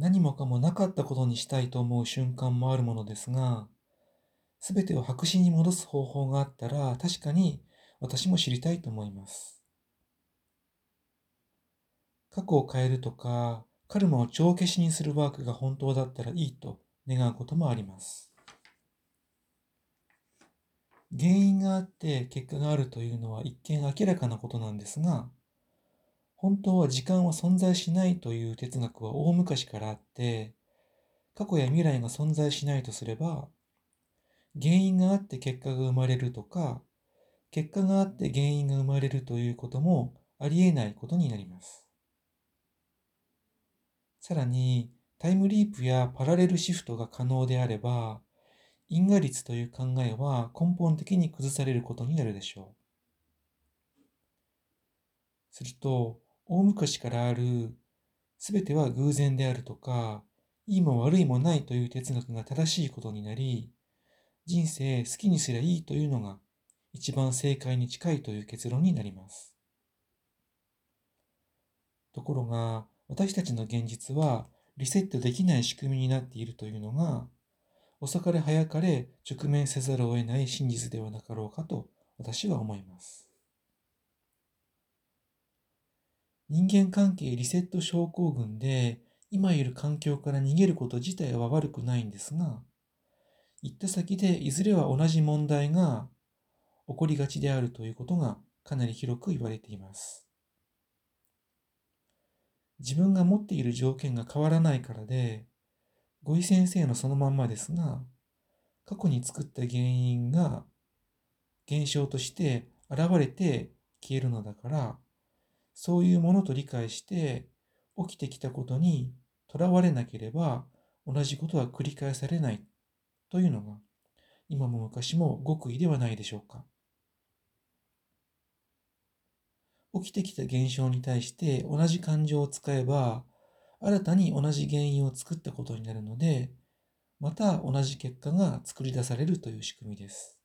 何もかもなかったことにしたいと思う瞬間もあるものですが、すべてを白紙に戻す方法があったら確かに私も知りたいと思います。過去を変えるとか、カルマを帳消しにするワークが本当だったらいいと願うこともあります。原因があって結果があるというのは一見明らかなことなんですが、本当は時間は存在しないという哲学は大昔からあって、過去や未来が存在しないとすれば、原因があって結果が生まれるとか、結果があって原因が生まれるということもありえないことになります。さらに、タイムリープやパラレルシフトが可能であれば、因果率という考えは根本的に崩されることになるでしょう。すると、大昔からある、すべては偶然であるとか、いいも悪いもないという哲学が正しいことになり、人生好きにすりゃいいというのが一番正解に近いという結論になります。ところが、私たちの現実はリセットできない仕組みになっているというのが、遅かれ早かれ直面せざるを得ない真実ではなかろうかと私は思います。人間関係リセット症候群で今いる環境から逃げること自体は悪くないんですが、行った先でいずれは同じ問題が起こりがちであるということがかなり広く言われています。自分が持っている条件が変わらないからで、五井先生のそのまんまですが、過去に作った原因が現象として現れて消えるのだから、そういうものと理解して起きてきたことにとらわれなければ同じことは繰り返されないというのが今も昔も極意ではないでしょうか。起きてきた現象に対して同じ感情を使えば新たに同じ原因を作ったことになるのでまた同じ結果が作り出されるという仕組みです。